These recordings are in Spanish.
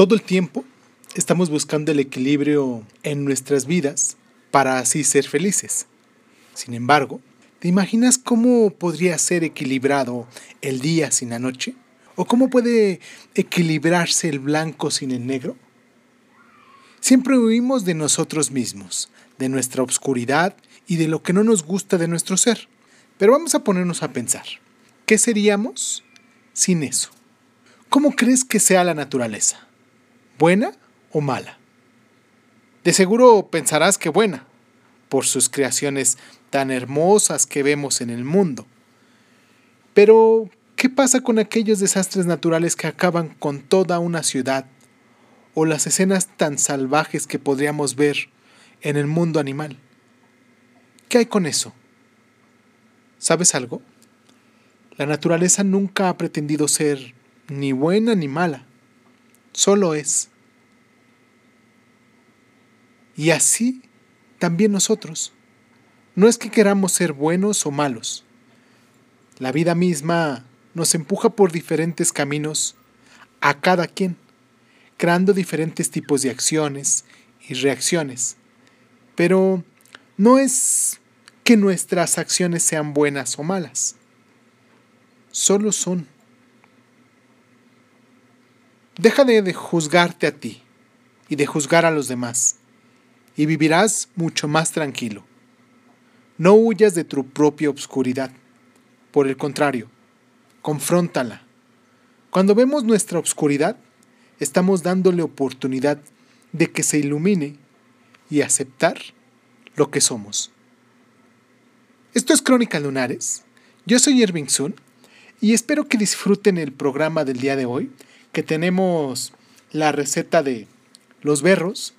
Todo el tiempo estamos buscando el equilibrio en nuestras vidas para así ser felices. Sin embargo, ¿te imaginas cómo podría ser equilibrado el día sin la noche? ¿O cómo puede equilibrarse el blanco sin el negro? Siempre huimos de nosotros mismos, de nuestra obscuridad y de lo que no nos gusta de nuestro ser. Pero vamos a ponernos a pensar, ¿qué seríamos sin eso? ¿Cómo crees que sea la naturaleza? ¿Buena o mala? De seguro pensarás que buena, por sus creaciones tan hermosas que vemos en el mundo. Pero, ¿qué pasa con aquellos desastres naturales que acaban con toda una ciudad? O las escenas tan salvajes que podríamos ver en el mundo animal. ¿Qué hay con eso? ¿Sabes algo? La naturaleza nunca ha pretendido ser ni buena ni mala, solo es. Y así también nosotros. No es que queramos ser buenos o malos. La vida misma nos empuja por diferentes caminos a cada quien, creando diferentes tipos de acciones y reacciones. Pero no es que nuestras acciones sean buenas o malas. Solo son. Deja de, juzgarte a ti y de juzgar a los demás, y vivirás mucho más tranquilo. No huyas de tu propia obscuridad. Por el contrario, confróntala. Cuando vemos nuestra obscuridad, estamos dándole oportunidad de que se ilumine y aceptar lo que somos. Esto es Crónicas Lunares. Yo soy Irving Sun y espero que disfruten el programa del día de hoy que tenemos la receta de los berros,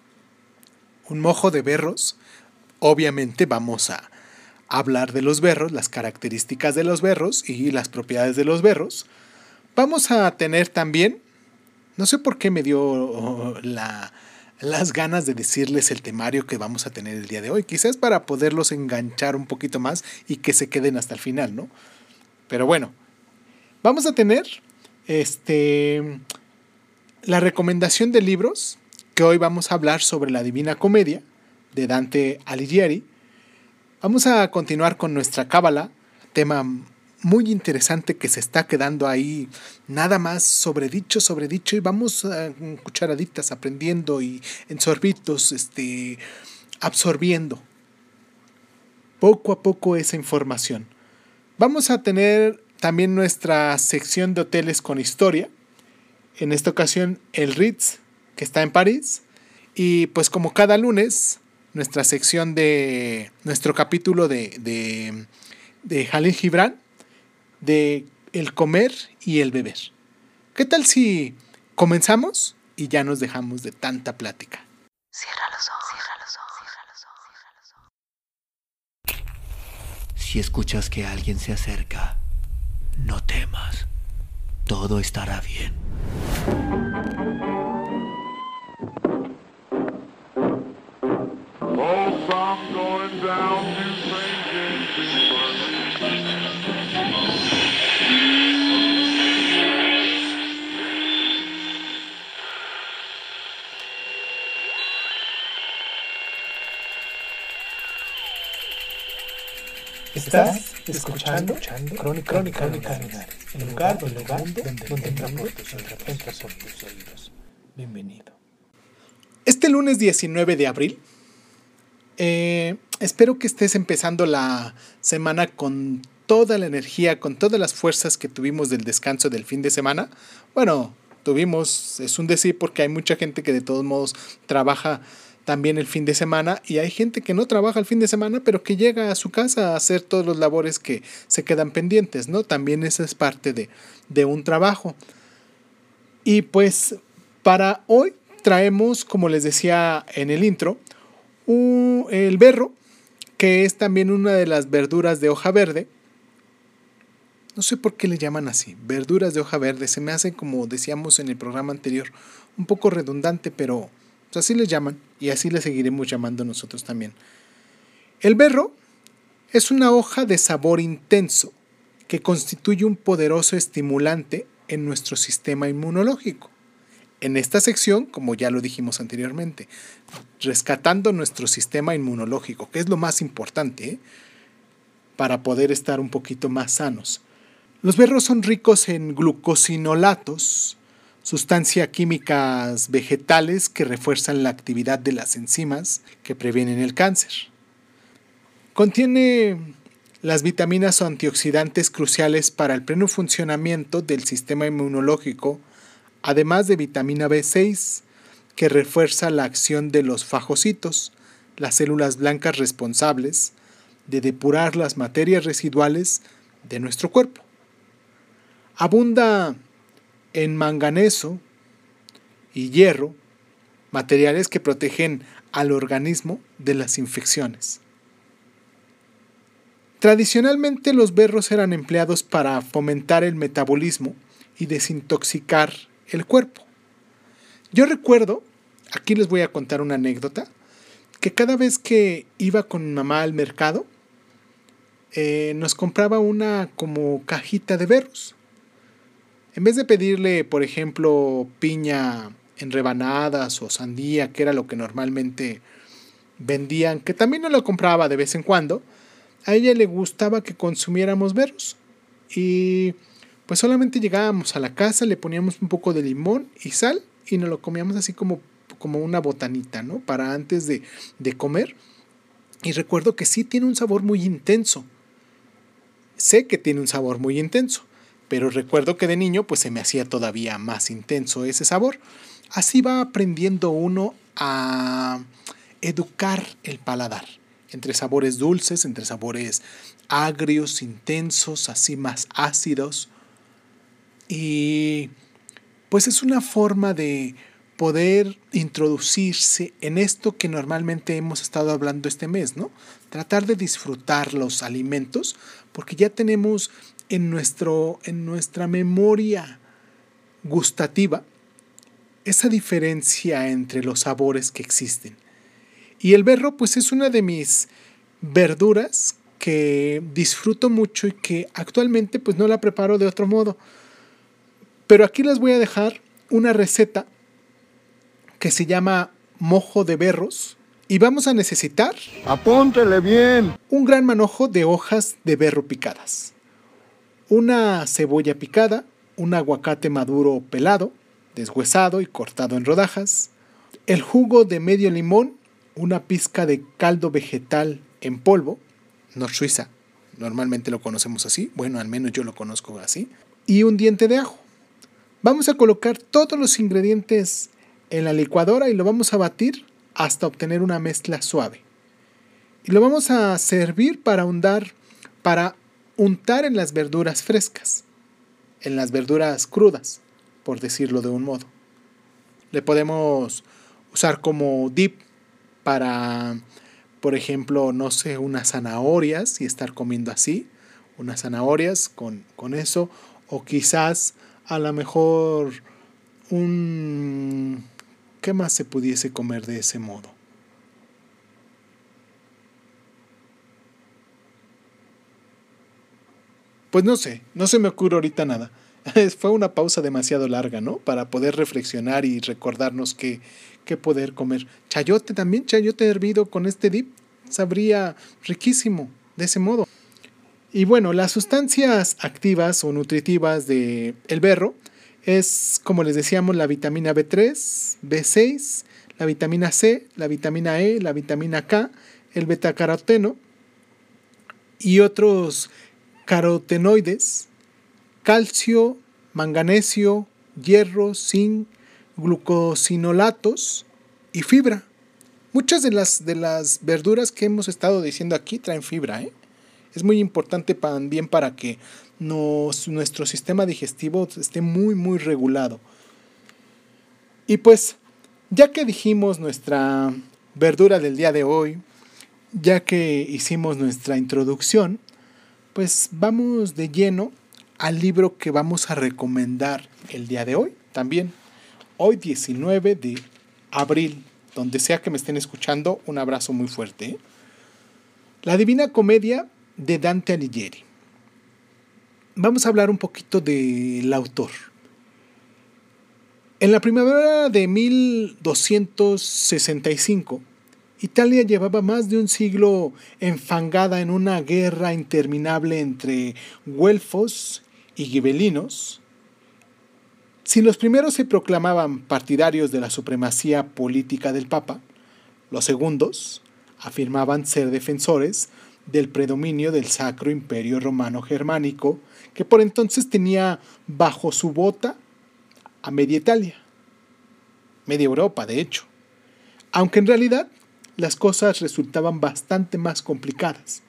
un mojo de berros. Obviamente vamos a hablar de los berros, las características de los berros y las propiedades de los berros. Vamos a tener también, no sé por qué me dio la, las ganas de decirles el temario que vamos a tener el día de hoy, quizás para poderlos enganchar un poquito más y que se queden hasta el final, ¿no? Pero bueno, vamos a tener este, la recomendación de libros, hoy vamos a hablar sobre la Divina Comedia, de Dante Alighieri. Vamos a continuar con nuestra cábala, tema muy interesante que se está quedando ahí, nada más sobre dicho, sobre dicho, y vamos a cucharaditas aprendiendo y en sorbitos, este, absorbiendo poco a poco esa información. Vamos a tener también nuestra sección de hoteles con historia. En esta ocasión el Ritz, que está en París. Y pues como cada lunes, nuestra sección de nuestro capítulo de, de, de Jalil Gibran, de el comer y el beber. ¿Qué tal si comenzamos y ya nos dejamos de tanta plática? Cierra los ojos, cierra los ojos, cierra los ojos, cierra los ojos. Si escuchas que alguien se acerca, no temas, todo estará bien. Estás escuchando, escuchando Crónica, Crónica, Crónica el lugar, el lugar donde, donde, donde tus tus oídos. Bienvenido. Este lunes 19 de abril, eh, espero que estés empezando la semana con toda la energía, con todas las fuerzas que tuvimos del descanso del fin de semana. Bueno, tuvimos, es un decir porque hay mucha gente que de todos modos trabaja también el fin de semana y hay gente que no trabaja el fin de semana pero que llega a su casa a hacer todos los labores que se quedan pendientes, ¿no? También esa es parte de, de un trabajo. Y pues para hoy traemos, como les decía en el intro, el berro, que es también una de las verduras de hoja verde. No sé por qué le llaman así, verduras de hoja verde. Se me hace, como decíamos en el programa anterior, un poco redundante, pero pues así les llaman y así le seguiremos llamando nosotros también. El berro es una hoja de sabor intenso que constituye un poderoso estimulante en nuestro sistema inmunológico. En esta sección, como ya lo dijimos anteriormente, rescatando nuestro sistema inmunológico, que es lo más importante ¿eh? para poder estar un poquito más sanos. Los berros son ricos en glucosinolatos, sustancias químicas vegetales que refuerzan la actividad de las enzimas que previenen el cáncer. Contiene las vitaminas o antioxidantes cruciales para el pleno funcionamiento del sistema inmunológico además de vitamina B6, que refuerza la acción de los fagocitos, las células blancas responsables de depurar las materias residuales de nuestro cuerpo. Abunda en manganeso y hierro, materiales que protegen al organismo de las infecciones. Tradicionalmente los berros eran empleados para fomentar el metabolismo y desintoxicar el cuerpo. Yo recuerdo, aquí les voy a contar una anécdota, que cada vez que iba con mi mamá al mercado, eh, nos compraba una como cajita de berros. En vez de pedirle, por ejemplo, piña en rebanadas o sandía, que era lo que normalmente vendían, que también no lo compraba de vez en cuando, a ella le gustaba que consumiéramos berros. Y pues solamente llegábamos a la casa, le poníamos un poco de limón y sal y nos lo comíamos así como, como una botanita, ¿no? Para antes de, de comer. Y recuerdo que sí tiene un sabor muy intenso. Sé que tiene un sabor muy intenso, pero recuerdo que de niño pues se me hacía todavía más intenso ese sabor. Así va aprendiendo uno a educar el paladar entre sabores dulces, entre sabores agrios, intensos, así más ácidos. Y pues es una forma de poder introducirse en esto que normalmente hemos estado hablando este mes, ¿no? Tratar de disfrutar los alimentos porque ya tenemos en, nuestro, en nuestra memoria gustativa esa diferencia entre los sabores que existen. Y el berro pues es una de mis verduras que disfruto mucho y que actualmente pues no la preparo de otro modo. Pero aquí les voy a dejar una receta que se llama mojo de berros. Y vamos a necesitar. Apúntele bien. Un gran manojo de hojas de berro picadas. Una cebolla picada. Un aguacate maduro pelado, deshuesado y cortado en rodajas. El jugo de medio limón. Una pizca de caldo vegetal en polvo. No suiza. Normalmente lo conocemos así. Bueno, al menos yo lo conozco así. Y un diente de ajo. Vamos a colocar todos los ingredientes en la licuadora y lo vamos a batir hasta obtener una mezcla suave. Y lo vamos a servir para para untar en las verduras frescas, en las verduras crudas, por decirlo de un modo. Le podemos usar como dip para, por ejemplo, no sé, unas zanahorias y estar comiendo así, unas zanahorias con, con eso, o quizás a lo mejor un... ¿Qué más se pudiese comer de ese modo? Pues no sé, no se me ocurre ahorita nada. Fue una pausa demasiado larga, ¿no? Para poder reflexionar y recordarnos qué, qué poder comer. Chayote también, chayote hervido con este dip, sabría riquísimo de ese modo. Y bueno, las sustancias activas o nutritivas del el berro es, como les decíamos, la vitamina B3, B6, la vitamina C, la vitamina E, la vitamina K, el betacaroteno y otros carotenoides, calcio, manganesio, hierro, zinc, glucosinolatos y fibra. Muchas de las, de las verduras que hemos estado diciendo aquí traen fibra, ¿eh? Es muy importante también para que nuestro sistema digestivo esté muy, muy regulado. Y pues, ya que dijimos nuestra verdura del día de hoy, ya que hicimos nuestra introducción, pues vamos de lleno al libro que vamos a recomendar el día de hoy también. Hoy 19 de abril, donde sea que me estén escuchando, un abrazo muy fuerte. La Divina Comedia de Dante Alighieri. Vamos a hablar un poquito del autor. En la primavera de 1265, Italia llevaba más de un siglo enfangada en una guerra interminable entre güelfos y gibelinos. Si los primeros se proclamaban partidarios de la supremacía política del Papa, los segundos afirmaban ser defensores del predominio del Sacro Imperio Romano Germánico, que por entonces tenía bajo su bota a media Italia, media Europa, de hecho, aunque en realidad las cosas resultaban bastante más complicadas.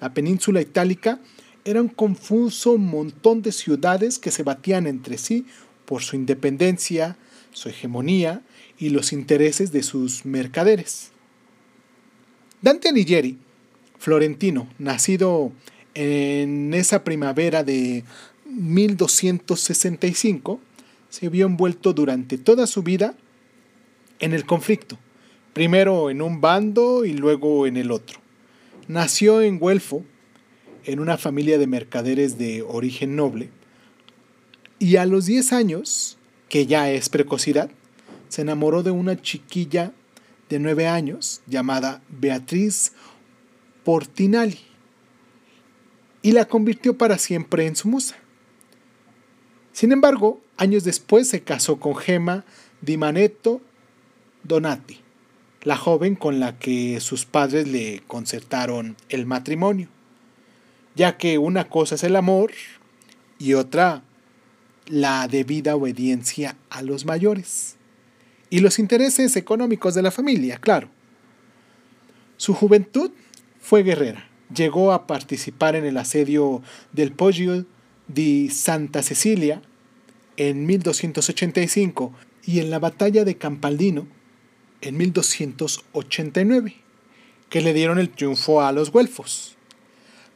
La península itálica era un confuso montón de ciudades que se batían entre sí por su independencia, su hegemonía y los intereses de sus mercaderes. Dante Alighieri, florentino, nacido en esa primavera de 1265, se vio envuelto durante toda su vida en el conflicto, primero en un bando y luego en el otro. Nació en Güelfo, en una familia de mercaderes de origen noble, y a los 10 años, que ya es precocidad, se enamoró de una chiquilla de 9 años llamada Beatriz Portinali y la convirtió para siempre en su musa. Sin embargo, años después se casó con Gemma Di Manetto Donati, la joven con la que sus padres le concertaron el matrimonio, ya que una cosa es el amor y otra la debida obediencia a los mayores y los intereses económicos de la familia, claro. Su juventud fue guerrera. Llegó a participar en el asedio del Poggio di Santa Cecilia en 1285 y en la batalla de Campaldino en 1289, que le dieron el triunfo a los güelfos.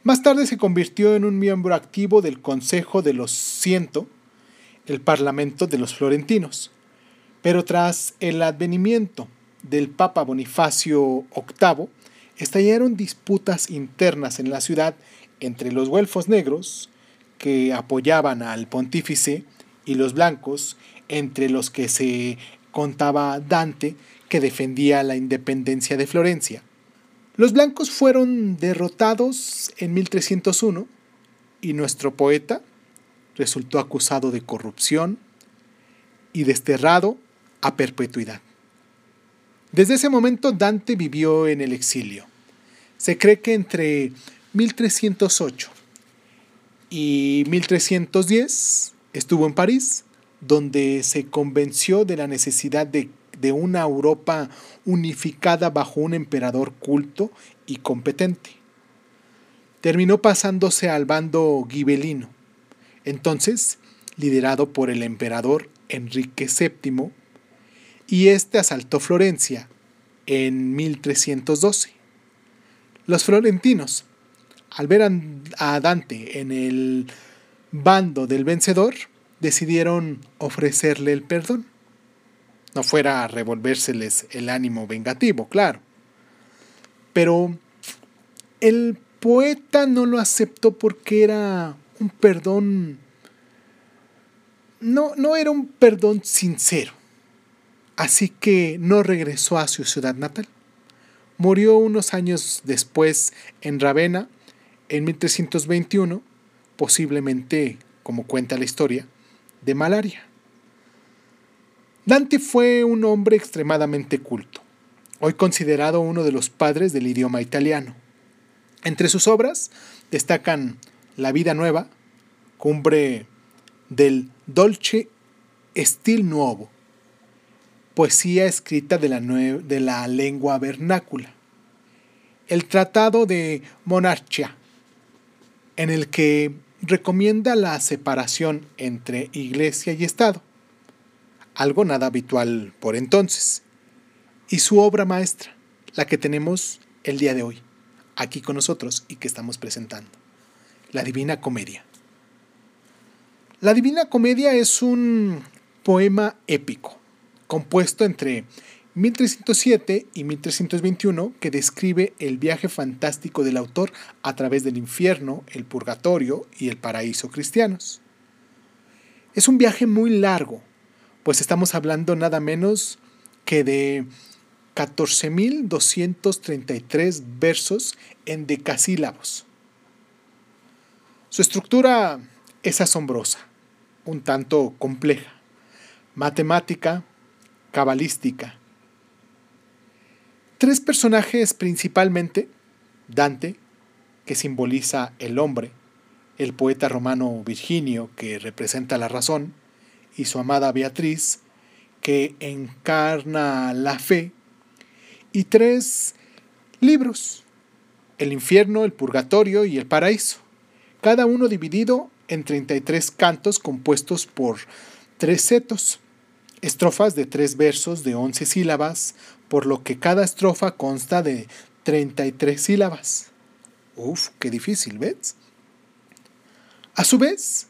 Más tarde se convirtió en un miembro activo del Consejo de los Ciento, el Parlamento de los Florentinos. Pero tras el advenimiento del Papa Bonifacio VIII, estallaron disputas internas en la ciudad entre los güelfos negros, que apoyaban al pontífice, y los blancos, entre los que se contaba Dante, que defendía la independencia de Florencia. Los blancos fueron derrotados en 1301 y nuestro poeta resultó acusado de corrupción y desterrado a perpetuidad. Desde ese momento Dante vivió en el exilio. Se cree que entre 1308 y 1310 estuvo en París, donde se convenció de la necesidad de, una Europa unificada bajo un emperador culto y competente. Terminó pasándose al bando gibelino, entonces liderado por el emperador Enrique VII, y este asaltó Florencia en 1312. Los florentinos, al ver a Dante en el bando del vencedor, decidieron ofrecerle el perdón. No fuera a revolvérseles el ánimo vengativo, claro. Pero el poeta no lo aceptó porque era un perdón... No, no era un perdón sincero. Así que no regresó a su ciudad natal. Murió unos años después en Ravenna, en 1321, posiblemente, como cuenta la historia, de malaria. Dante fue un hombre extremadamente culto, hoy considerado uno de los padres del idioma italiano. Entre sus obras destacan La vida nueva, cumbre del Dolce Stil Nuovo, poesía escrita de la, de la lengua vernácula. El Tratado de Monarchia, en el que recomienda la separación entre iglesia y Estado, algo nada habitual por entonces, y su obra maestra, la que tenemos el día de hoy, aquí con nosotros y que estamos presentando, la Divina Comedia. La Divina Comedia es un poema épico compuesto entre 1307 y 1321 que describe el viaje fantástico del autor a través del infierno, el purgatorio y el paraíso cristianos. Es un viaje muy largo, pues estamos hablando nada menos que de 14.233 versos en decasílabos. Su estructura es asombrosa, un tanto compleja, matemática, cabalística. Tres personajes principalmente, Dante, que simboliza el hombre, el poeta romano Virginio, que representa la razón, y su amada Beatriz, que encarna la fe, y tres libros, el infierno, el purgatorio y el paraíso, cada uno dividido en 33 cantos compuestos por tres setos, estrofas de tres versos de 11 sílabas, por lo que cada estrofa consta de 33 sílabas. Uf, qué difícil, ¿ves? A su vez,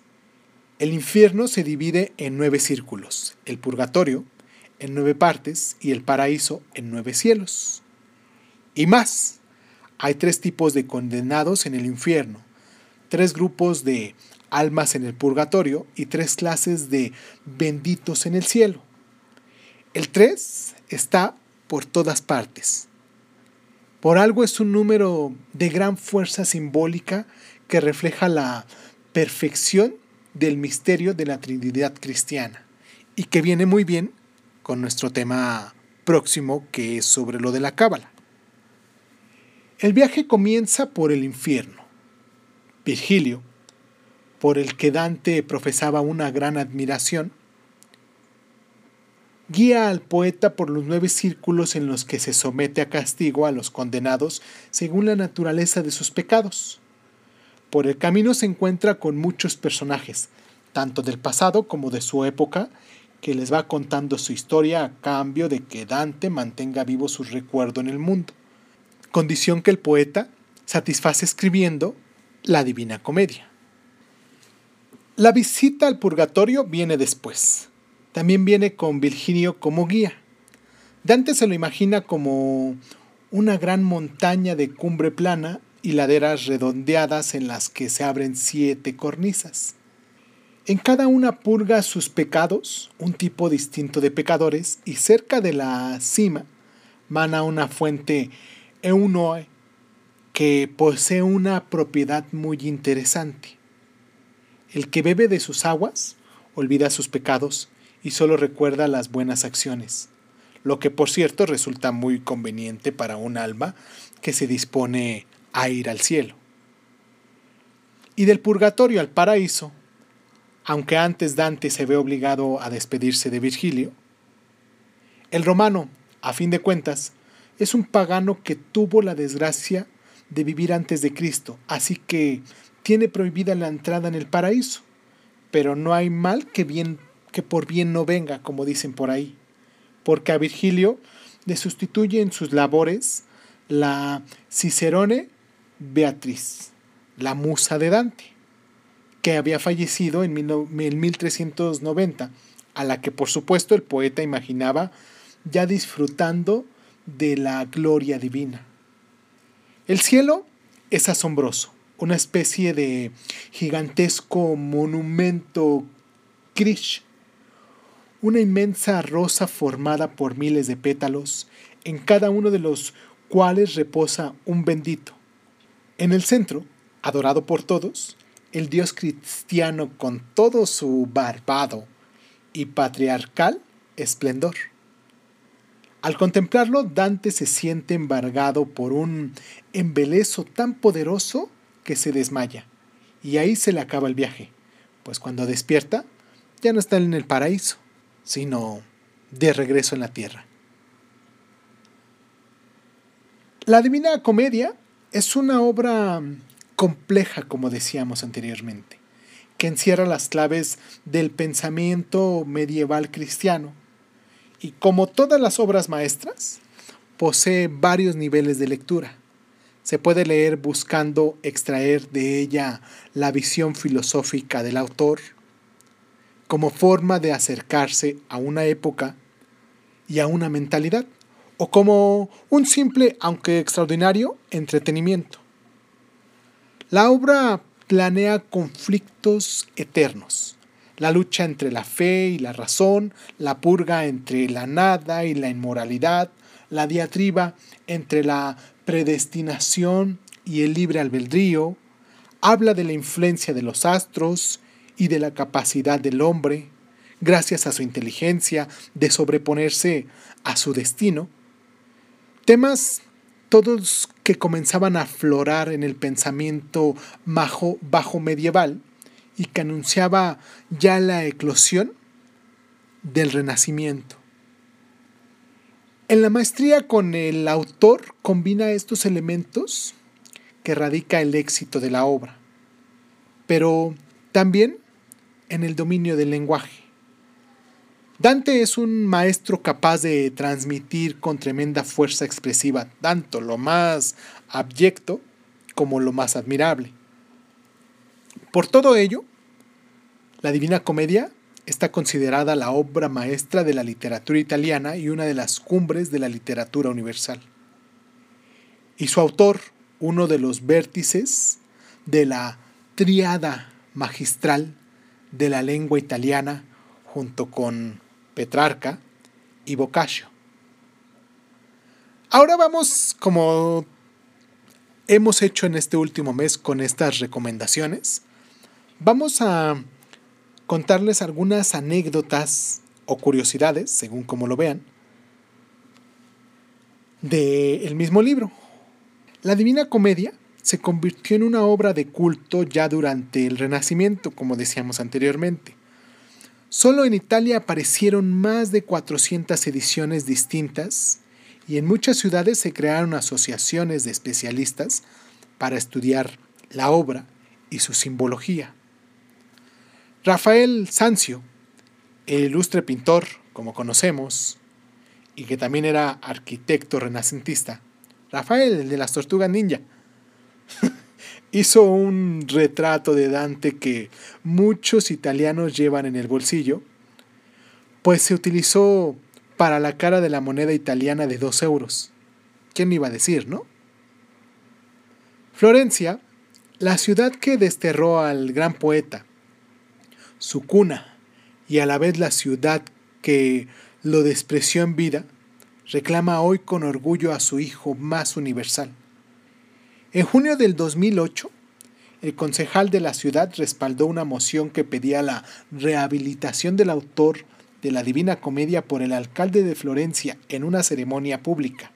el infierno se divide en nueve círculos, el purgatorio en nueve partes y el paraíso en nueve cielos. Y más, hay tres tipos de condenados en el infierno, tres grupos de almas en el purgatorio y tres clases de benditos en el cielo. El tres está por todas partes. Por algo es un número de gran fuerza simbólica que refleja la perfección del misterio de la Trinidad cristiana y que viene muy bien con nuestro tema próximo que es sobre lo de la cábala. El viaje comienza por el infierno. Virgilio, por el que Dante profesaba una gran admiración, guía al poeta por los nueve círculos en los que se somete a castigo a los condenados según la naturaleza de sus pecados. Por el camino se encuentra con muchos personajes, tanto del pasado como de su época, que les va contando su historia a cambio de que Dante mantenga vivo su recuerdo en el mundo, condición que el poeta satisface escribiendo la Divina Comedia. La visita al purgatorio viene después. También viene con Virgilio como guía. Dante se lo imagina como una gran montaña de cumbre plana y laderas redondeadas en las que se abren siete cornisas. En cada una purga sus pecados, un tipo distinto de pecadores, y cerca de la cima mana una fuente Eunoe que posee una propiedad muy interesante. El que bebe de sus aguas olvida sus pecados y solo recuerda las buenas acciones, lo que por cierto resulta muy conveniente para un alma que se dispone a ir al cielo. Y del purgatorio al paraíso, aunque antes Dante se ve obligado a despedirse de Virgilio, el romano, a fin de cuentas, es un pagano que tuvo la desgracia de vivir antes de Cristo, así que tiene prohibida la entrada en el paraíso. Pero no hay mal que bien que por bien no venga, como dicen por ahí, porque a Virgilio le sustituye en sus labores la Cicerone Beatriz, la musa de Dante, que había fallecido en 1390, a la que por supuesto el poeta imaginaba ya disfrutando de la gloria divina. El cielo es asombroso, una especie de gigantesco monumento Krish, una inmensa rosa formada por miles de pétalos, en cada uno de los cuales reposa un bendito, en el centro, adorado por todos, el Dios cristiano con todo su barbado y patriarcal esplendor. Al contemplarlo, Dante se siente embargado por un embelezo tan poderoso que se desmaya, y ahí se le acaba el viaje, pues cuando despierta ya no está en el paraíso, sino de regreso en la tierra. La Divina Comedia es una obra compleja, como decíamos anteriormente, que encierra las claves del pensamiento medieval cristiano y como todas las obras maestras, posee varios niveles de lectura. Se puede leer buscando extraer de ella la visión filosófica del autor como forma de acercarse a una época y a una mentalidad o como un simple, aunque extraordinario, entretenimiento. La obra planea conflictos eternos, la lucha entre la fe y la razón, la purga entre la nada y la inmoralidad, la diatriba entre la predestinación y el libre albedrío, habla de la influencia de los astros y de la capacidad del hombre, gracias a su inteligencia, de sobreponerse a su destino. Temas todos que comenzaban a aflorar en el pensamiento bajo, bajo medieval y que anunciaba ya la eclosión del renacimiento. En la maestría con el autor combina estos elementos que radica el éxito de la obra, pero también en el dominio del lenguaje. Dante es un maestro capaz de transmitir con tremenda fuerza expresiva tanto lo más abyecto como lo más admirable. Por todo ello, la Divina Comedia está considerada la obra maestra de la literatura italiana y una de las cumbres de la literatura universal. Y su autor, uno de los vértices de la triada magistral de la lengua italiana junto con Petrarca y Boccaccio. Ahora vamos, como hemos hecho en este último mes con estas recomendaciones, vamos a contarles algunas anécdotas o curiosidades, según como lo vean, del mismo libro. La Divina Comedia se convirtió en una obra de culto ya durante el Renacimiento, como decíamos anteriormente. Solo en Italia aparecieron más de 400 ediciones distintas y en muchas ciudades se crearon asociaciones de especialistas para estudiar la obra y su simbología. Rafael Sanzio, el ilustre pintor, como conocemos, y que también era arquitecto renacentista, Rafael, el de las tortugas ninja, hizo un retrato de Dante que muchos italianos llevan en el bolsillo, pues se utilizó para la cara de la moneda italiana de dos euros. ¿Quién iba a decir, no? Florencia, la ciudad que desterró al gran poeta, su cuna y a la vez la ciudad que lo despreció en vida, reclama hoy con orgullo a su hijo más universal. En junio del 2008, el concejal de la ciudad respaldó una moción que pedía la rehabilitación del autor de la Divina Comedia por el alcalde de Florencia en una ceremonia pública.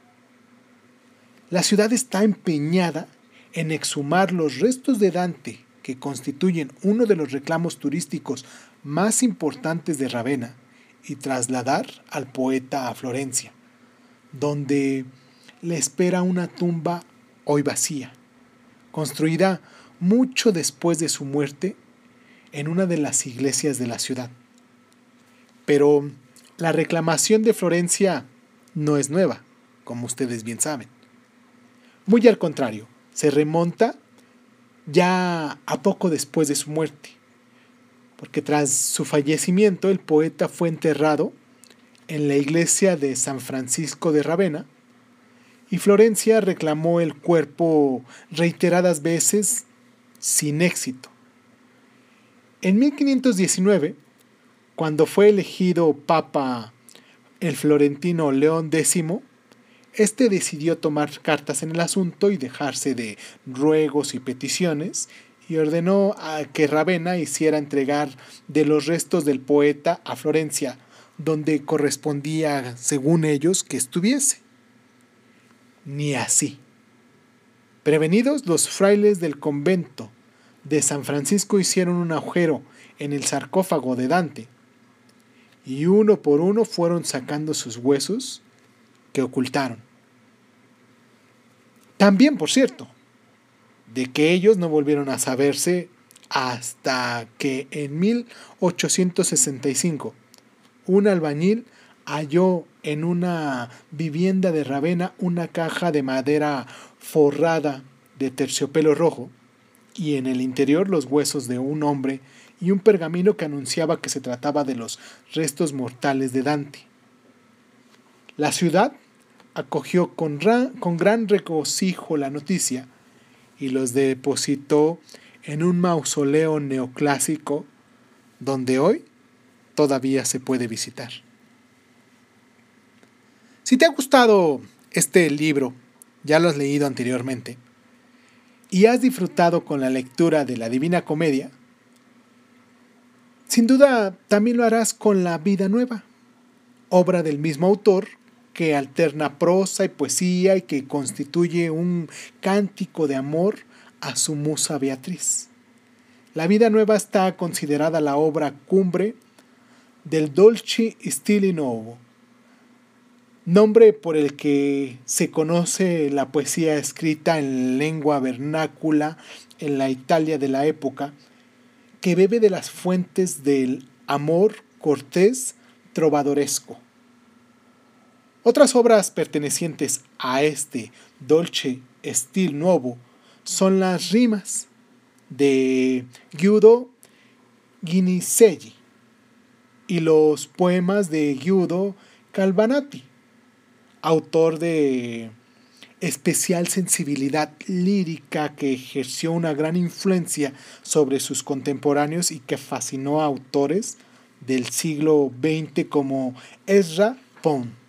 La ciudad está empeñada en exhumar los restos de Dante que constituyen uno de los reclamos turísticos más importantes de Ravenna y trasladar al poeta a Florencia, donde le espera una tumba hoy vacía, construida mucho después de su muerte en una de las iglesias de la ciudad. Pero la reclamación de Florencia no es nueva, como ustedes bien saben. Muy al contrario, se remonta ya a poco después de su muerte, porque tras su fallecimiento el poeta fue enterrado en la iglesia de San Francisco de Ravenna y Florencia reclamó el cuerpo reiteradas veces sin éxito. En 1519, cuando fue elegido papa el florentino León X, este decidió tomar cartas en el asunto y dejarse de ruegos y peticiones y ordenó a que Ravenna hiciera entregar de los restos del poeta a Florencia, donde correspondía, según ellos, que estuviese. Ni así. Prevenidos, los frailes del convento de San Francisco hicieron un agujero en el sarcófago de Dante, y uno por uno fueron sacando sus huesos que ocultaron. También, por cierto, de que ellos no volvieron a saberse hasta que en 1865 un albañil halló en una vivienda de Ravenna una caja de madera forrada de terciopelo rojo y en el interior los huesos de un hombre y un pergamino que anunciaba que se trataba de los restos mortales de Dante. La ciudad acogió con, con gran regocijo la noticia y los depositó en un mausoleo neoclásico donde hoy todavía se puede visitar. Si te ha gustado este libro, ya lo has leído anteriormente, y has disfrutado con la lectura de la Divina Comedia, sin duda también lo harás con La Vida Nueva, obra del mismo autor que alterna prosa y poesía y que constituye un cántico de amor a su musa Beatriz. La Vida Nueva está considerada la obra cumbre del Dolce Stile Nuovo, nombre por el que se conoce la poesía escrita en lengua vernácula en la Italia de la época, que bebe de las fuentes del amor cortés trovadoresco. Otras obras pertenecientes a este dolce estilo nuevo son las rimas de Giudo Guinicelli y los poemas de Giudo Calvanati, autor de especial sensibilidad lírica que ejerció una gran influencia sobre sus contemporáneos y que fascinó a autores del siglo XX como Ezra Pound.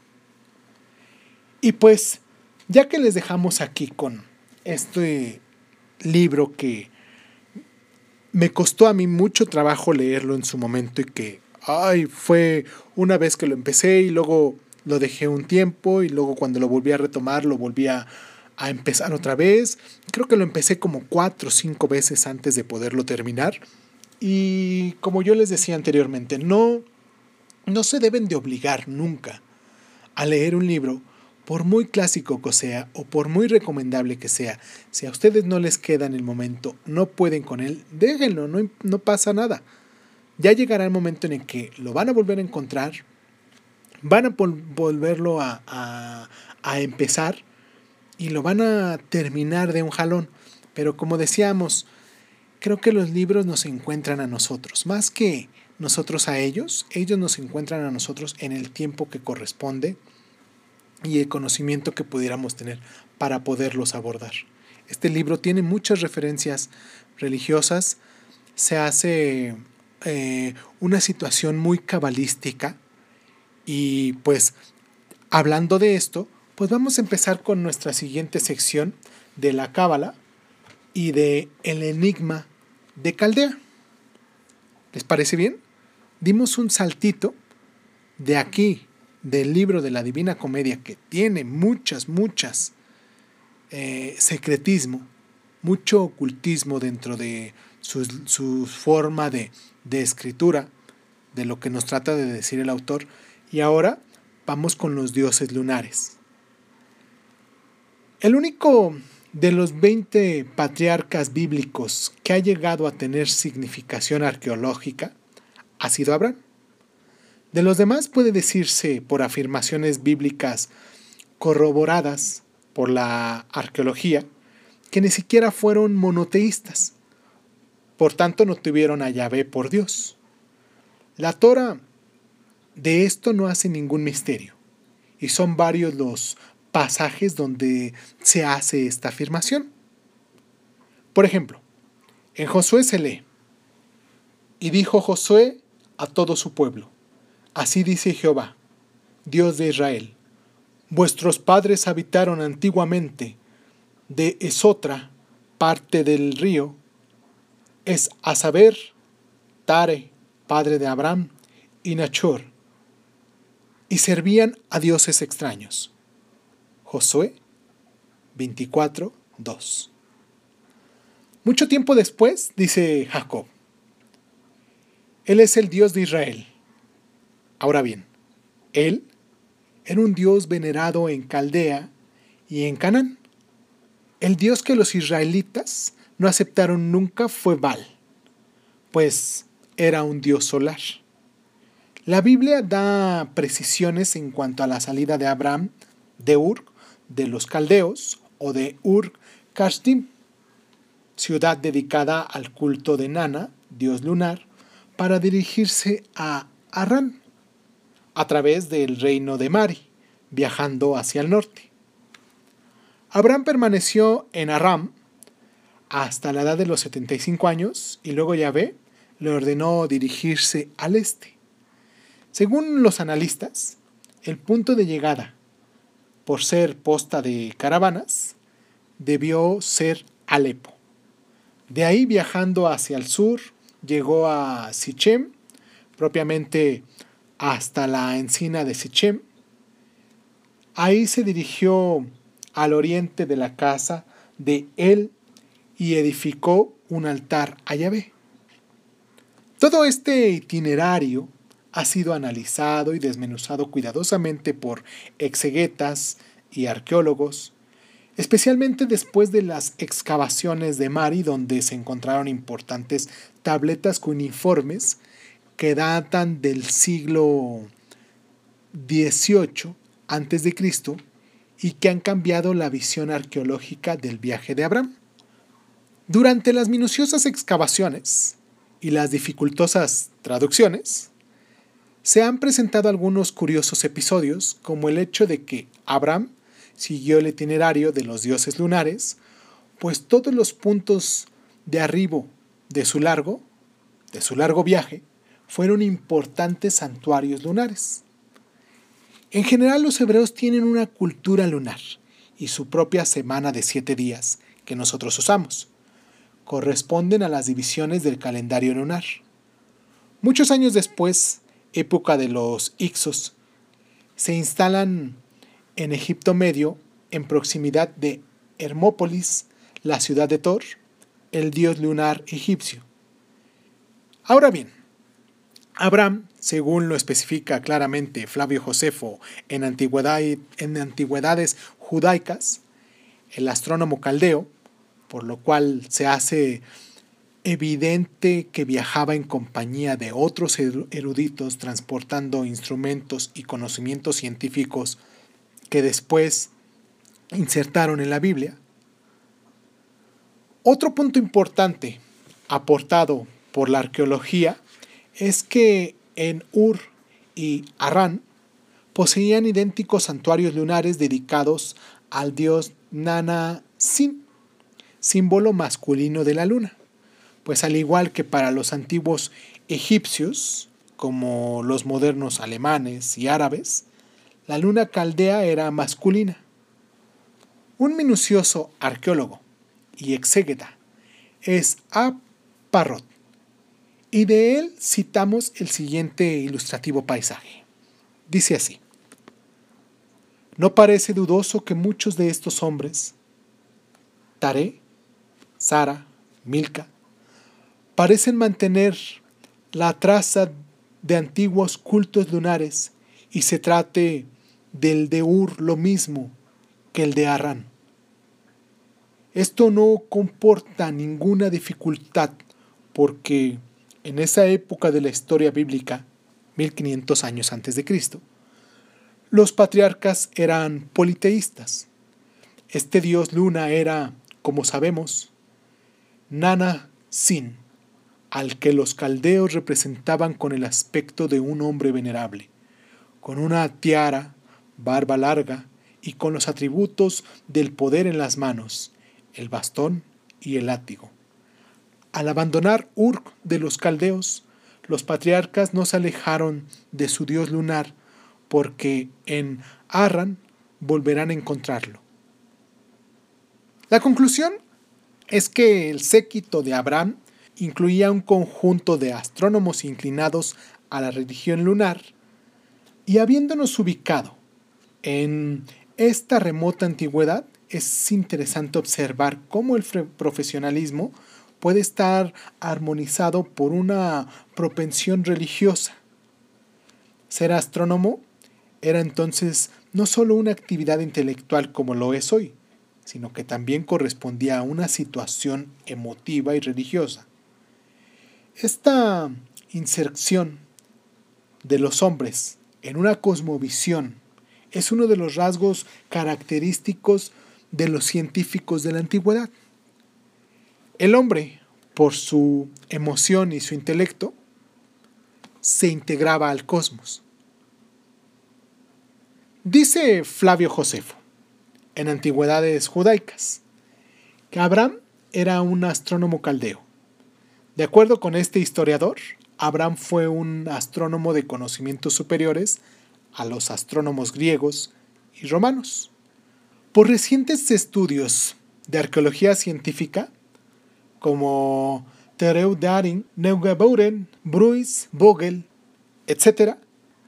Y pues, ya que les dejamos aquí con este libro que me costó a mí mucho trabajo leerlo en su momento y que, ay, fue una vez que lo empecé y luego lo dejé un tiempo y luego cuando lo volví a retomar lo volví a, empezar otra vez. Creo que lo empecé como cuatro o cinco veces antes de poderlo terminar. Y como yo les decía anteriormente, no, no se deben de obligar nunca a leer un libro por muy clásico que sea o por muy recomendable que sea, si a ustedes no les queda en el momento, no pueden con él, déjenlo, no, no pasa nada. Ya llegará el momento en el que lo van a volver a encontrar, van a volverlo a, a empezar y lo van a terminar de un jalón. Pero como decíamos, creo que los libros nos encuentran a nosotros, más que nosotros a ellos, ellos nos encuentran a nosotros en el tiempo que corresponde y el conocimiento que pudiéramos tener para poderlos abordar. Este libro tiene muchas referencias religiosas, se hace eh, una situación muy cabalística y pues hablando de esto, pues vamos a empezar con nuestra siguiente sección de la cábala y de el enigma de Caldea. ¿Les parece bien? Dimos un saltito de aquí del libro de la Divina Comedia, que tiene muchas, muchas eh, secretismo, mucho ocultismo dentro de su, forma de, de escritura, de lo que nos trata de decir el autor. Y ahora vamos con los dioses lunares. El único de los 20 patriarcas bíblicos que ha llegado a tener significación arqueológica ha sido Abraham. De los demás puede decirse por afirmaciones bíblicas corroboradas por la arqueología que ni siquiera fueron monoteístas. Por tanto, no tuvieron a Yahvé por Dios. La Torah de esto no hace ningún misterio, y son varios los pasajes donde se hace esta afirmación. Por ejemplo, en Josué se lee, y dijo Josué a todo su pueblo, Así dice Jehová, Dios de Israel, vuestros padres habitaron antiguamente de Esotra, parte del río, es a saber, Tare, padre de Abraham, y Nachor, y servían a dioses extraños. Josué 24, 2. Mucho tiempo después, dice Jacob, Él es el Dios de Israel Ahora bien, él era un dios venerado en Caldea y en Canaán. El dios que los israelitas no aceptaron nunca fue Baal, pues era un dios solar. La Biblia da precisiones en cuanto a la salida de Abraham de Ur, de los caldeos, o de Ur Kashdim, ciudad dedicada al culto de Nana, dios lunar, para dirigirse a Arán, a través del reino de Mari, viajando hacia el norte. Abraham permaneció en Aram hasta la edad de los 75 años y luego Yahvé le ordenó dirigirse al este. Según los analistas, el punto de llegada, por ser posta de caravanas, debió ser Alepo. De ahí viajando hacia el sur, llegó a Sichem, propiamente hasta la encina de Sichem. Ahí se dirigió al oriente de la casa de él y edificó un altar a Yahvé. Todo este itinerario ha sido analizado y desmenuzado cuidadosamente por exegetas y arqueólogos, especialmente después de las excavaciones de Mari, donde se encontraron importantes tabletas cuneiformes que datan del siglo XVIII a.C. y que han cambiado la visión arqueológica del viaje de Abraham. Durante las minuciosas excavaciones y las dificultosas traducciones, se han presentado algunos curiosos episodios, como el hecho de que Abraham siguió el itinerario de los dioses lunares, pues todos los puntos de arribo de su largo, de su largo viaje, fueron importantes santuarios lunares. En general los hebreos tienen una cultura lunar y su propia semana de siete días que nosotros usamos. Corresponden a las divisiones del calendario lunar. Muchos años después, época de los Ixos, se instalan en Egipto Medio, en proximidad de Hermópolis, la ciudad de Thor, el dios lunar egipcio. Ahora bien, Abraham, según lo especifica claramente Flavio Josefo en, en Antigüedades Judaicas, el astrónomo caldeo, por lo cual se hace evidente que viajaba en compañía de otros eruditos transportando instrumentos y conocimientos científicos que después insertaron en la Biblia. Otro punto importante aportado por la arqueología es que en Ur y Arran poseían idénticos santuarios lunares dedicados al dios Nana Sin, símbolo masculino de la luna pues al igual que para los antiguos egipcios, como los modernos alemanes y árabes, la luna caldea era masculina. Un minucioso arqueólogo y exégeta es A. Parrot, y de él citamos el siguiente ilustrativo paisaje. Dice así, no parece dudoso que muchos de estos hombres, Tare, Sara, Milka, parecen mantener la traza de antiguos cultos lunares y se trate del de Ur lo mismo que el de Arran. Esto no comporta ninguna dificultad porque en esa época de la historia bíblica, 1500 años antes de Cristo, los patriarcas eran politeístas. Este dios luna era, como sabemos, Nana Sin al que los caldeos representaban con el aspecto de un hombre venerable, con una tiara, barba larga y con los atributos del poder en las manos, el bastón y el látigo. Al abandonar Ur de los caldeos, los patriarcas no se alejaron de su dios lunar, porque en Arran volverán a encontrarlo. La conclusión es que el séquito de Abraham incluía un conjunto de astrónomos inclinados a la religión lunar, y habiéndonos ubicado en esta remota antigüedad, es interesante observar cómo el profesionalismo puede estar armonizado por una propensión religiosa. Ser astrónomo era entonces no solo una actividad intelectual como lo es hoy, sino que también correspondía a una situación emotiva y religiosa. Esta inserción de los hombres en una cosmovisión es uno de los rasgos característicos de los científicos de la antigüedad. El hombre, por su emoción y su intelecto, se integraba al cosmos. Dice Flavio Josefo en Antigüedades Judaicas que Abraham era un astrónomo caldeo De acuerdo con este historiador, Abraham fue un astrónomo de conocimientos superiores a los astrónomos griegos y romanos. Por recientes estudios de arqueología científica, como Tereu Daring, Neugebauern, Bruys, Vogel, etc.,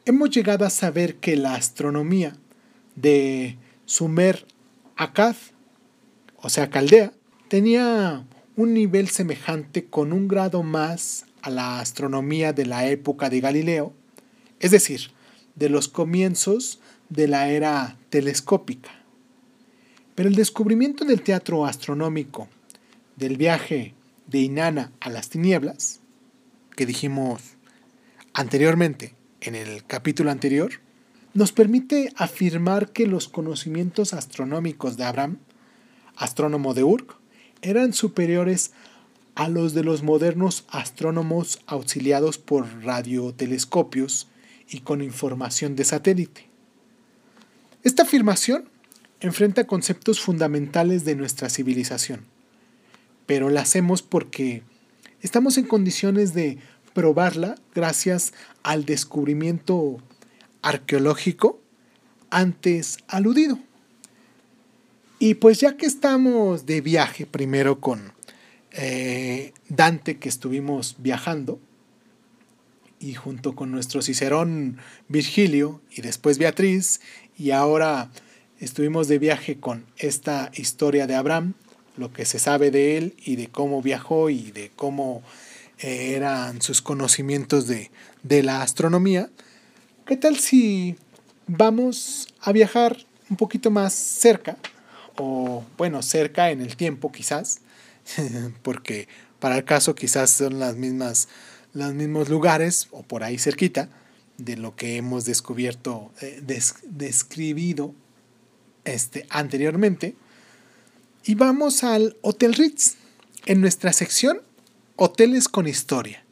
hemos llegado a saber que la astronomía de Sumer Akkad, o sea, Caldea, tenía un nivel semejante con un grado más a la astronomía de la época de Galileo, es decir, de los comienzos de la era telescópica. Pero el descubrimiento del teatro astronómico, del viaje de Inanna a las tinieblas, que dijimos anteriormente en el capítulo anterior, nos permite afirmar que los conocimientos astronómicos de Abraham, astrónomo de Urk, eran superiores a los de los modernos astrónomos auxiliados por radiotelescopios y con información de satélite. Esta afirmación enfrenta conceptos fundamentales de nuestra civilización, pero la hacemos porque estamos en condiciones de probarla gracias al descubrimiento arqueológico antes aludido. Y pues ya que estamos de viaje, primero con eh, Dante que estuvimos viajando, y junto con nuestro Cicerón Virgilio, y después Beatriz, y ahora estuvimos de viaje con esta historia de Abraham, lo que se sabe de él y de cómo viajó y de cómo eh, eran sus conocimientos de, de la astronomía. ¿Qué tal si vamos a viajar un poquito más cerca? O bueno, cerca en el tiempo quizás, porque para el caso quizás son las mismas, los mismos lugares o por ahí cerquita de lo que hemos descubierto, eh, describido este, anteriormente. Y vamos al Hotel Ritz, en nuestra sección Hoteles con Historia.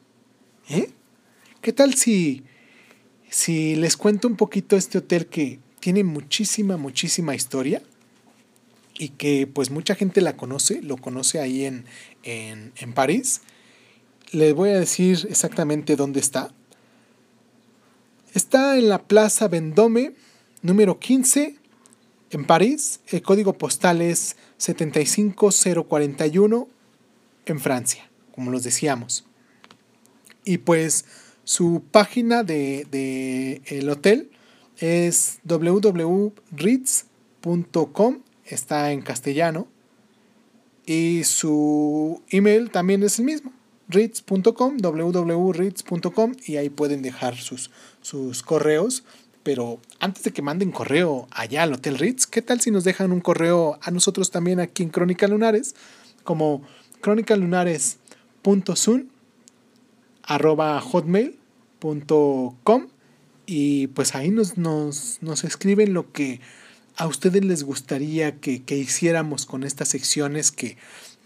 ¿Eh? ¿Qué tal si, si les cuento un poquito este hotel que tiene muchísima, muchísima historia? y que pues mucha gente la conoce, lo conoce ahí en, en, en, París. Les voy a decir exactamente dónde está. Está en la Plaza Vendôme, número 15, en París, el código postal es 75041 en Francia, como los decíamos. Y pues su página de, el hotel es www.ritz.com, está en castellano. Y su email también es el mismo, ritz.com, www.ritz.com, y ahí pueden dejar sus, sus correos pero antes de que manden correo allá al Hotel Ritz, ¿qué tal si nos dejan un correo a nosotros también aquí en Crónica Lunares? Como hotmail.com y pues ahí nos, nos, nos, escriben lo que a ustedes les gustaría que, que hiciéramos con estas secciones que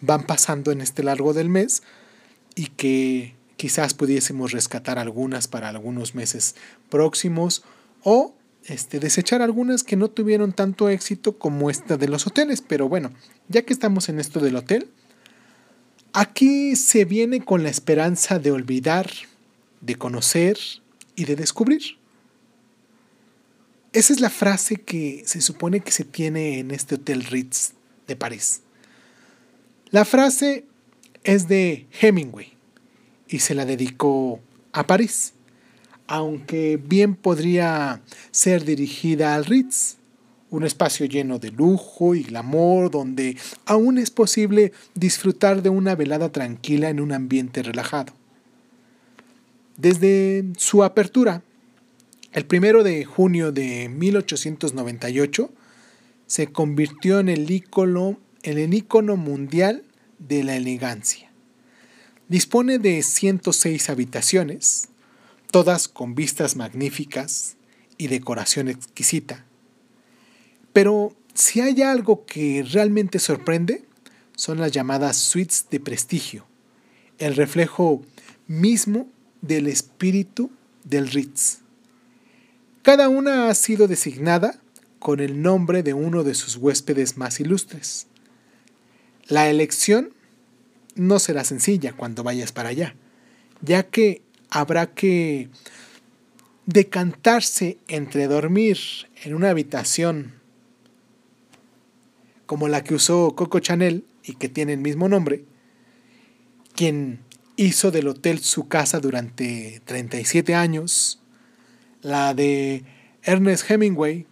van pasando en este largo del mes y que quizás pudiésemos rescatar algunas para algunos meses próximos o este, desechar algunas que no tuvieron tanto éxito como esta de los hoteles. Pero bueno, ya que estamos en esto del hotel, aquí se viene con la esperanza de olvidar, de conocer y de descubrir. Esa es la frase que se supone que se tiene en este Hotel Ritz de París. La frase es de Hemingway y se la dedicó a París aunque bien podría ser dirigida al Ritz, un espacio lleno de lujo y glamour donde aún es posible disfrutar de una velada tranquila en un ambiente relajado. Desde su apertura, el primero de junio de 1898, se convirtió en el ícono, el ícono mundial de la elegancia. Dispone de 106 habitaciones, todas con vistas magníficas y decoración exquisita. Pero si hay algo que realmente sorprende, son las llamadas suites de prestigio, el reflejo mismo del espíritu del Ritz. Cada una ha sido designada con el nombre de uno de sus huéspedes más ilustres. La elección no será sencilla cuando vayas para allá, ya que habrá que decantarse entre dormir en una habitación como la que usó Coco Chanel y que tiene el mismo nombre, quien hizo del hotel su casa durante 37 años, la de Ernest Hemingway,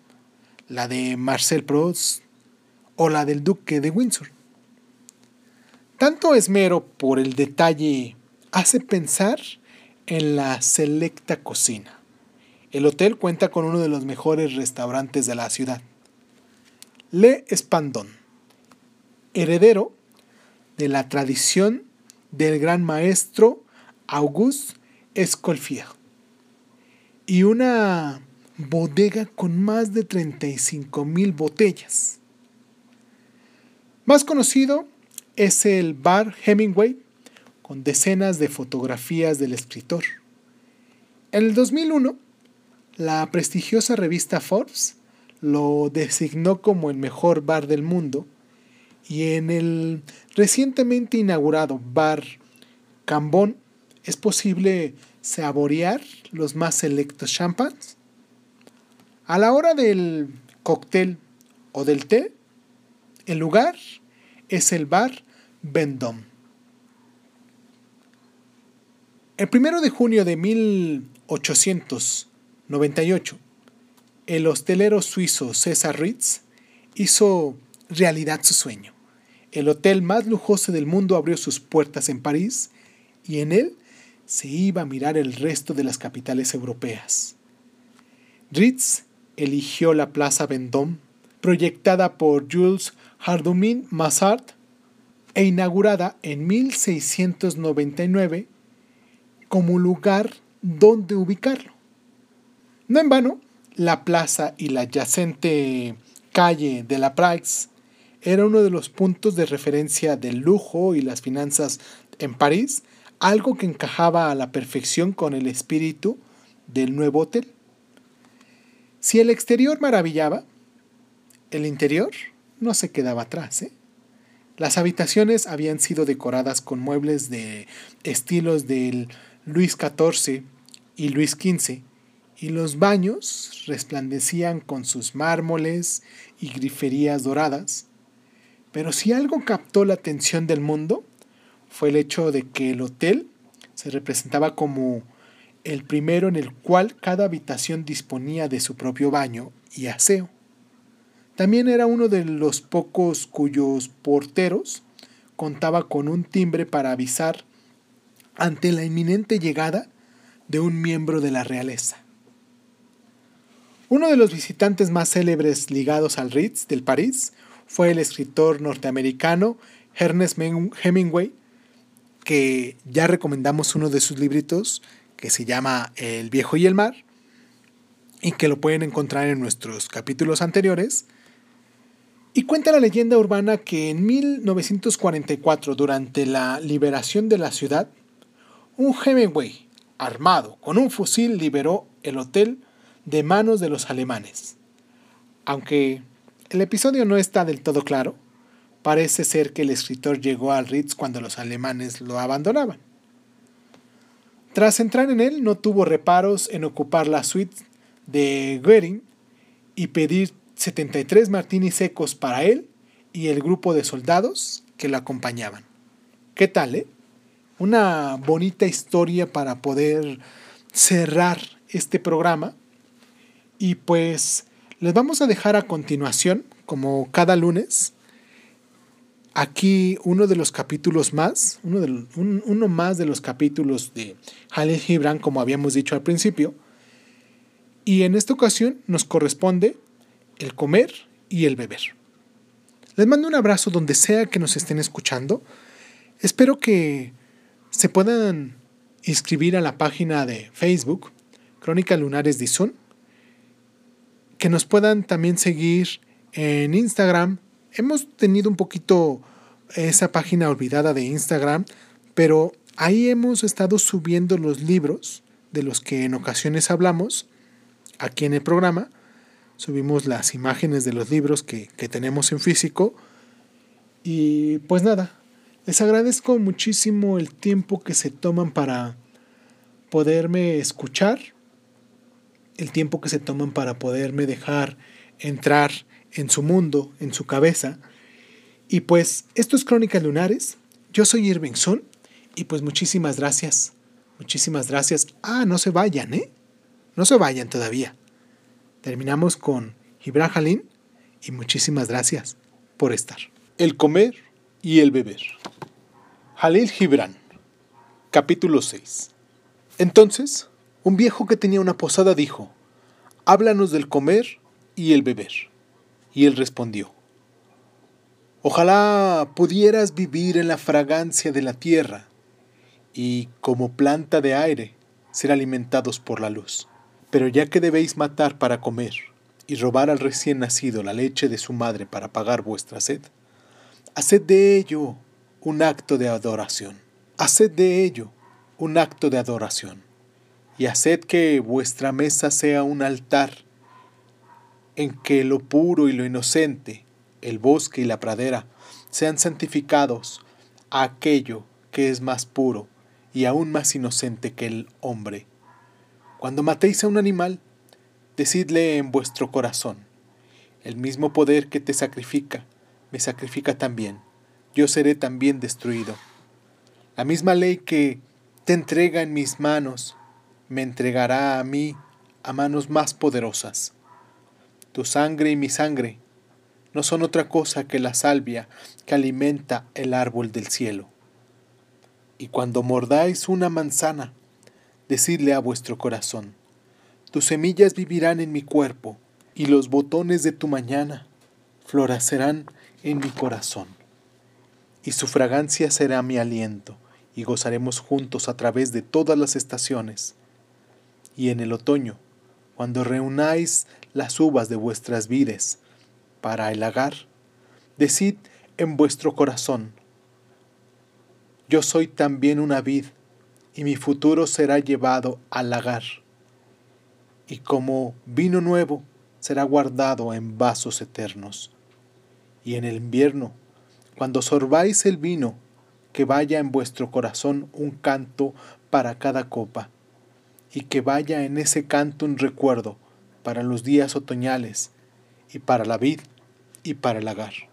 la de Marcel Proust o la del Duque de Windsor. Tanto esmero por el detalle hace pensar en la selecta cocina. El hotel cuenta con uno de los mejores restaurantes de la ciudad. Le Espandon, heredero de la tradición del gran maestro Auguste Escoffier, y una bodega con más de 35 mil botellas. Más conocido es el bar Hemingway, con decenas de fotografías del escritor. En el 2001, la prestigiosa revista Forbes lo designó como el mejor bar del mundo y en el recientemente inaugurado bar Cambón es posible saborear los más selectos champans. A la hora del cóctel o del té, el lugar es el bar Vendôme. El primero de junio de 1898, el hostelero suizo César Ritz hizo realidad su sueño. El hotel más lujoso del mundo abrió sus puertas en París y en él se iba a mirar el resto de las capitales europeas. Ritz eligió la Plaza Vendôme, proyectada por Jules Hardoumin Massart e inaugurada en 1699 como lugar donde ubicarlo. No en vano, la plaza y la adyacente calle de la Praxe era uno de los puntos de referencia del lujo y las finanzas en París, algo que encajaba a la perfección con el espíritu del nuevo hotel. Si el exterior maravillaba, el interior no se quedaba atrás. ¿eh? Las habitaciones habían sido decoradas con muebles de estilos del Luis XIV y Luis XV, y los baños resplandecían con sus mármoles y griferías doradas. Pero si algo captó la atención del mundo, fue el hecho de que el hotel se representaba como el primero en el cual cada habitación disponía de su propio baño y aseo. También era uno de los pocos cuyos porteros contaba con un timbre para avisar ante la inminente llegada de un miembro de la realeza. Uno de los visitantes más célebres ligados al Ritz del París fue el escritor norteamericano Ernest Hemingway, que ya recomendamos uno de sus libritos que se llama El viejo y el mar y que lo pueden encontrar en nuestros capítulos anteriores. Y cuenta la leyenda urbana que en 1944, durante la liberación de la ciudad, un Hemingway armado con un fusil liberó el hotel de manos de los alemanes. Aunque el episodio no está del todo claro, parece ser que el escritor llegó al Ritz cuando los alemanes lo abandonaban. Tras entrar en él, no tuvo reparos en ocupar la suite de Goering y pedir 73 martinis secos para él y el grupo de soldados que lo acompañaban. ¿Qué tal, eh? Una bonita historia para poder cerrar este programa. Y pues les vamos a dejar a continuación, como cada lunes, aquí uno de los capítulos más, uno, de, uno más de los capítulos de Halil Gibran, como habíamos dicho al principio. Y en esta ocasión nos corresponde el comer y el beber. Les mando un abrazo donde sea que nos estén escuchando. Espero que se puedan inscribir a la página de Facebook, Crónica Lunares de Sun, que nos puedan también seguir en Instagram. Hemos tenido un poquito esa página olvidada de Instagram, pero ahí hemos estado subiendo los libros de los que en ocasiones hablamos aquí en el programa. Subimos las imágenes de los libros que, que tenemos en físico. Y pues nada, Les agradezco muchísimo el tiempo que se toman para poderme escuchar, el tiempo que se toman para poderme dejar entrar en su mundo, en su cabeza. Y pues esto es Crónicas Lunares. Yo soy Irving Sun y pues muchísimas gracias. Muchísimas gracias. Ah, no se vayan, ¿eh? No se vayan todavía. Terminamos con Gibran Jalín y muchísimas gracias por estar. El comer y el beber. Jalil Gibran, capítulo 6. Entonces, un viejo que tenía una posada dijo, Háblanos del comer y el beber. Y él respondió, Ojalá pudieras vivir en la fragancia de la tierra y, como planta de aire, ser alimentados por la luz. Pero ya que debéis matar para comer y robar al recién nacido la leche de su madre para pagar vuestra sed, haced de ello un acto de adoración. Haced de ello un acto de adoración y haced que vuestra mesa sea un altar en que lo puro y lo inocente el bosque y la pradera sean santificados a aquello que es más puro y aún más inocente que el hombre. Cuando matéis a un animal, decidle en vuestro corazón, el mismo poder que te sacrifica, me sacrifica también, yo seré también destruido. La misma ley que te entrega en mis manos, me entregará a mí a manos más poderosas. Tu sangre y mi sangre no son otra cosa que la salvia que alimenta el árbol del cielo. Y cuando mordáis una manzana, decidle a vuestro corazón, tus semillas vivirán en mi cuerpo, y los botones de tu mañana florecerán en mi corazón. Y su fragancia será mi aliento, y gozaremos juntos a través de todas las estaciones. Y en el otoño, cuando reunáis las uvas de vuestras vides, para el lagar, decid en vuestro corazón, yo soy también una vid, y mi futuro será llevado al lagar, y como vino nuevo será guardado en vasos eternos. Y en el invierno, cuando sorbáis el vino, que vaya en vuestro corazón un canto para cada copa, y que vaya en ese canto un recuerdo para los días otoñales y para la vid y para el lagar.